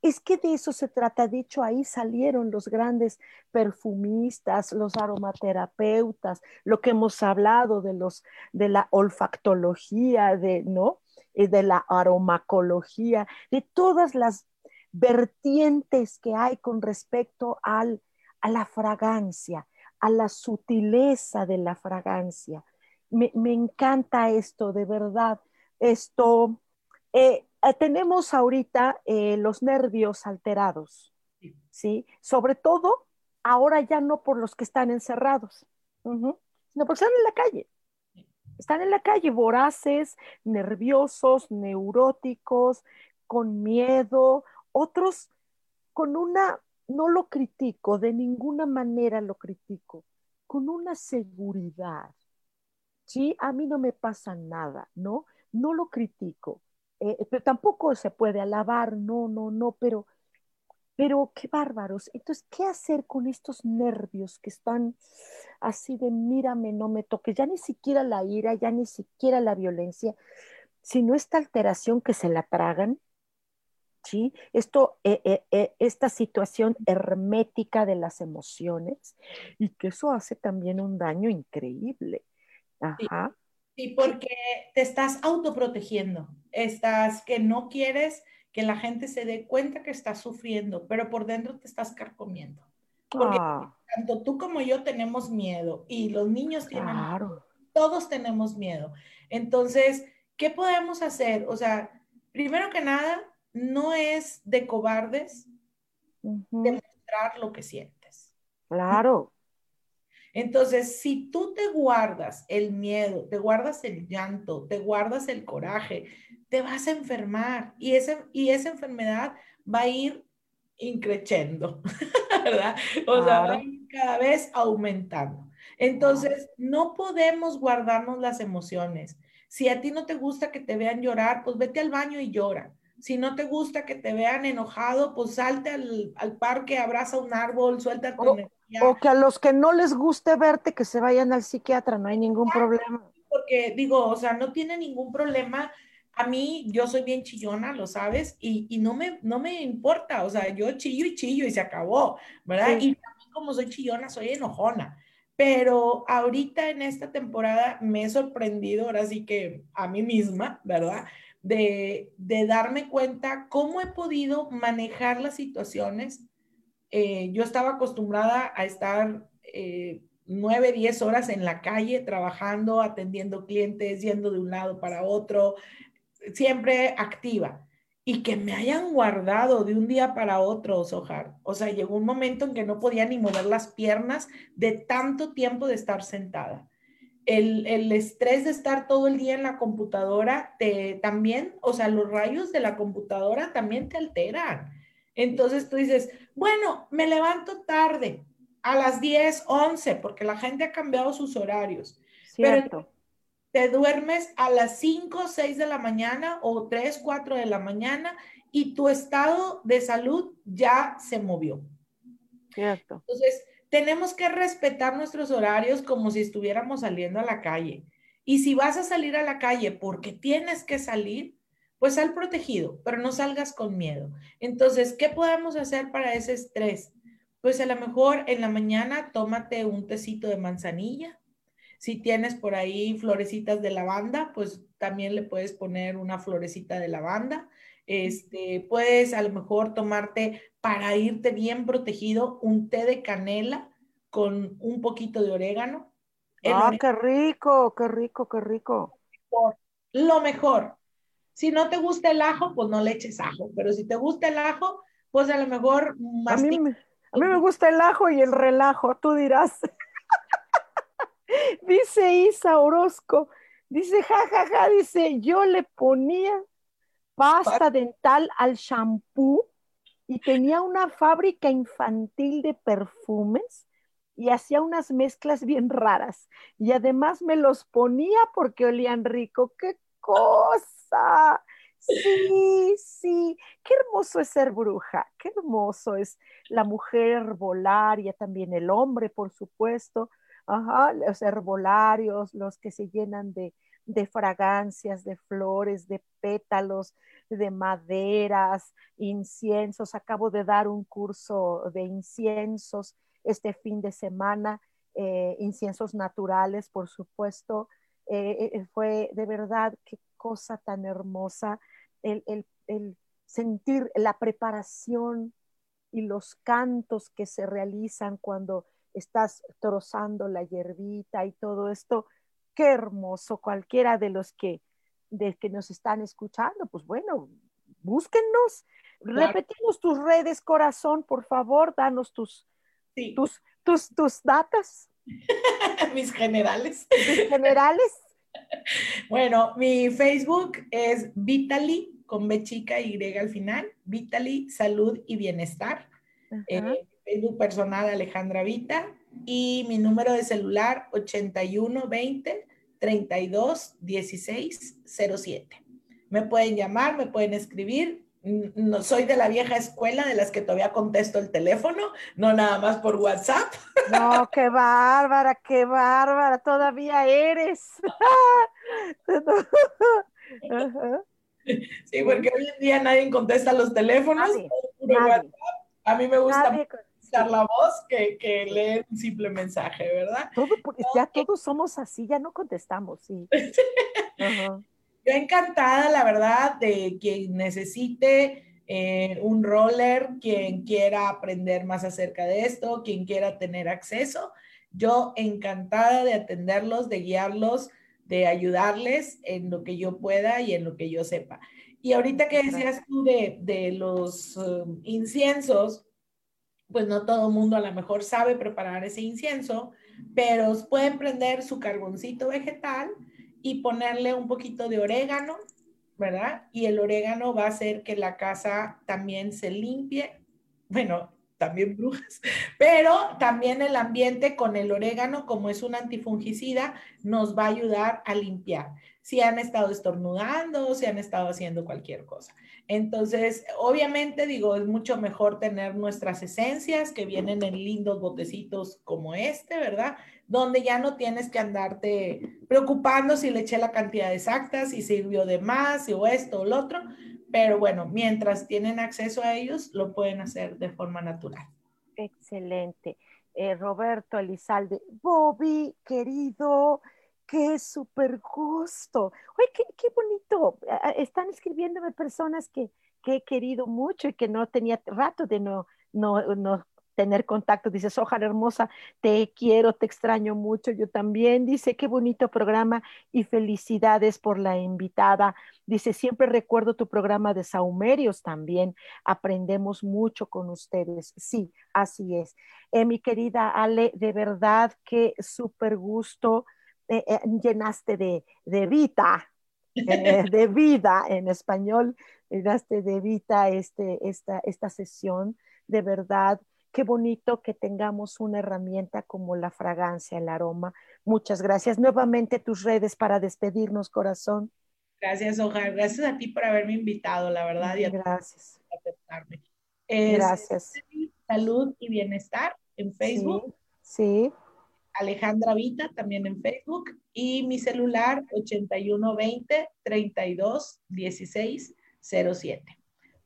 Es que de eso se trata. De hecho, ahí salieron los grandes perfumistas, los aromaterapeutas, lo que hemos hablado de los de la olfactología, de, ¿no? Eh, de la aromacología, de todas las vertientes que hay con respecto al, a la fragancia, a la sutileza de la fragancia. Me, me encanta esto, de verdad esto, eh, eh, tenemos ahorita eh, los nervios alterados, ¿sí? Sobre todo ahora ya no por los que están encerrados, sino porque están en la calle. Están en la calle voraces, nerviosos, neuróticos, con miedo, otros con una, no lo critico, de ninguna manera lo critico, con una seguridad. Sí, a mí no me pasa nada, ¿no? No lo critico, eh, pero tampoco se puede alabar, no, no, no, pero, pero qué bárbaros. Entonces, ¿qué hacer con estos nervios que están así de mírame, no me toques? Ya ni siquiera la ira, ya ni siquiera la violencia, sino esta alteración que se la tragan, ¿sí? Esto, eh, eh, esta situación hermética de las emociones y que eso hace también un daño increíble. Ajá. Sí, porque te estás autoprotegiendo, estás que no quieres que la gente se dé cuenta que estás sufriendo, pero por dentro te estás carcomiendo. Porque ah. tanto tú como yo tenemos miedo y los niños tienen claro. todos tenemos miedo. Entonces, ¿qué podemos hacer? O sea, primero que nada, no es de cobardes demostrar lo que sientes. Claro. Entonces, si tú te guardas el miedo, te guardas el llanto, te guardas el coraje, te vas a enfermar y, ese, y esa enfermedad va a ir increciendo, ¿verdad? O sea, va a ir cada vez aumentando. Entonces, no podemos guardarnos las emociones. Si a ti no te gusta que te vean llorar, pues vete al baño y llora. Si no te gusta que te vean enojado, pues salte al, al parque, abraza un árbol, suelta tu o que a los que no les guste verte, que se vayan al psiquiatra, no hay ningún problema. Porque digo, o sea, no tiene ningún problema. A mí, yo soy bien chillona, lo sabes, y, y no, me, no me importa, o sea, yo chillo y chillo y se acabó, ¿verdad? Y también como soy chillona, soy enojona. Pero ahorita en esta temporada me he sorprendido, ahora sí que a mí misma, ¿verdad? De, de darme cuenta cómo he podido manejar las situaciones eh, yo estaba acostumbrada a estar eh, nueve, diez horas en la calle trabajando, atendiendo clientes, yendo de un lado para otro, siempre activa. Y que me hayan guardado de un día para otro, Sojar. O sea, llegó un momento en que no podía ni mover las piernas de tanto tiempo de estar sentada. El, el, estrés de estar todo el día en la computadora te también, o sea, los rayos de la computadora también te alteran. Entonces tú dices, bueno, me levanto tarde, a las 10, 11, porque la gente ha cambiado sus horarios. Cierto. Pero te duermes a las 5, 6 de la mañana o 3, 4 de la mañana y tu estado de salud ya se movió. Cierto. Entonces, tenemos que respetar nuestros horarios como si estuviéramos saliendo a la calle. Y si vas a salir a la calle porque tienes que salir, pues sal protegido, pero no salgas con miedo. Entonces, ¿qué podemos hacer para ese estrés? Pues a lo mejor en la mañana tómate un tecito de manzanilla. Si tienes por ahí florecitas de lavanda, pues también le puedes poner una florecita de lavanda. Este, puedes a lo mejor tomarte para irte bien protegido un té de canela con un poquito de orégano. Ah, qué rico, qué rico, qué rico. lo mejor, si no te gusta el ajo, pues no le eches ajo, pero si te gusta el ajo, pues a lo mejor A mí, me, a mí me gusta el ajo y el relajo, tú dirás. dice Isa Orozco, dice, jajaja, ja, ja, dice, yo le ponía pasta dental al shampoo y tenía una fábrica infantil de perfumes y hacía unas mezclas bien raras. Y además me los ponía porque olían rico. ¡Qué cosa! Sí, sí, qué hermoso es ser bruja, qué hermoso es la mujer herbolaria, también el hombre, por supuesto, Ajá, los herbolarios, los que se llenan de, de fragancias, de flores, de pétalos, de maderas, inciensos. Acabo de dar un curso de inciensos este fin de semana, eh, inciensos naturales, por supuesto. Eh, eh, fue de verdad qué cosa tan hermosa el, el sentir la preparación y los cantos que se realizan cuando estás trozando la hierbita y todo esto. Qué hermoso. Cualquiera de los que, de que nos están escuchando, pues bueno, búsquennos. Repetimos tus redes, corazón, por favor, danos tus, tus, tus, tus datos. Mis generales. Mis generales. Bueno, mi Facebook es Vitali con B chica y al final, Vitali Salud y Bienestar. Eh, Facebook personal Alejandra Vita y mi número de celular 8120 32 16 07. Me pueden llamar, me pueden escribir. No soy de la vieja escuela de las que todavía contesto el teléfono, no nada más por WhatsApp. No, qué bárbara, qué bárbara, todavía eres. Sí, porque hoy en día nadie contesta los teléfonos. A mí me gusta la voz que, que leer un simple mensaje, ¿verdad? Todo, ya todos somos así, ya no contestamos, sí. Yo encantada, la verdad, de quien necesite eh, un roller, quien quiera aprender más acerca de esto, quien quiera tener acceso. Yo encantada de atenderlos, de guiarlos, de ayudarles en lo que yo pueda y en lo que yo sepa. Y ahorita que decías tú de, de los um, inciensos, pues no todo el mundo a lo mejor sabe preparar ese incienso, pero pueden prender su carboncito vegetal y ponerle un poquito de orégano, ¿verdad? Y el orégano va a hacer que la casa también se limpie. Bueno, también brujas, pero también el ambiente con el orégano, como es un antifungicida, nos va a ayudar a limpiar. Si han estado estornudando, si han estado haciendo cualquier cosa. Entonces, obviamente, digo, es mucho mejor tener nuestras esencias que vienen en lindos botecitos como este, ¿verdad? Donde ya no tienes que andarte preocupando si le eché la cantidad exacta, si sirvió de más, si o esto o lo otro. Pero bueno, mientras tienen acceso a ellos, lo pueden hacer de forma natural. Excelente. Eh, Roberto Elizalde, Bobby, querido, qué súper gusto. Oye, qué, qué, bonito. Están escribiéndome personas que, que, he querido mucho y que no tenía rato de no, no, no tener contacto. Dice, Sojar hermosa, te quiero, te extraño mucho. Yo también. Dice, qué bonito programa y felicidades por la invitada. Dice, siempre recuerdo tu programa de Saumerios también. Aprendemos mucho con ustedes. Sí, así es. Eh, mi querida Ale, de verdad, qué súper gusto eh, eh, llenaste de, de vida, eh, de vida en español, llenaste de vida este, esta, esta sesión. De verdad, qué bonito que tengamos una herramienta como la fragancia, el aroma. Muchas gracias. Nuevamente tus redes para despedirnos, corazón. Gracias, Ojar. Gracias a ti por haberme invitado, la verdad. Y gracias. aceptarme. gracias. Salud y bienestar en Facebook. sí. Alejandra Vita, también en Facebook, y mi celular 8120 32 16 07.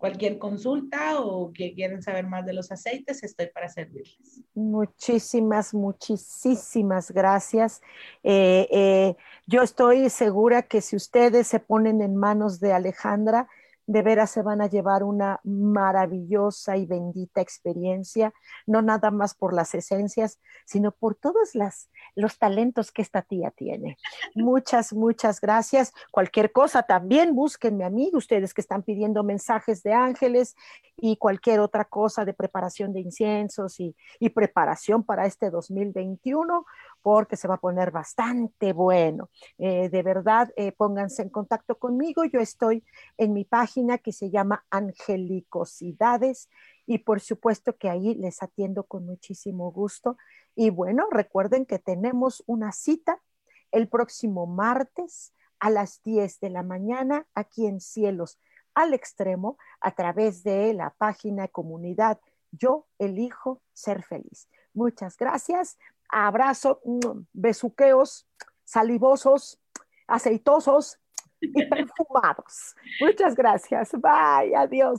Cualquier consulta o que quieran saber más de los aceites, estoy para servirles. Muchísimas, muchísimas gracias. Eh, eh, yo estoy segura que si ustedes se ponen en manos de Alejandra, de veras se van a llevar una maravillosa y bendita experiencia, no nada más por las esencias, sino por todos las, los talentos que esta tía tiene. Muchas, muchas gracias. Cualquier cosa también búsquenme a mí, ustedes que están pidiendo mensajes de ángeles y cualquier otra cosa de preparación de inciensos y, y preparación para este 2021 porque se va a poner bastante bueno. Eh, de verdad, eh, pónganse en contacto conmigo. Yo estoy en mi página que se llama Angelicosidades y por supuesto que ahí les atiendo con muchísimo gusto. Y bueno, recuerden que tenemos una cita el próximo martes a las 10 de la mañana aquí en Cielos al Extremo a través de la página comunidad Yo elijo ser feliz. Muchas gracias. Abrazo, mm, besuqueos, salivosos, aceitosos y perfumados. Muchas gracias. Bye. Adiós.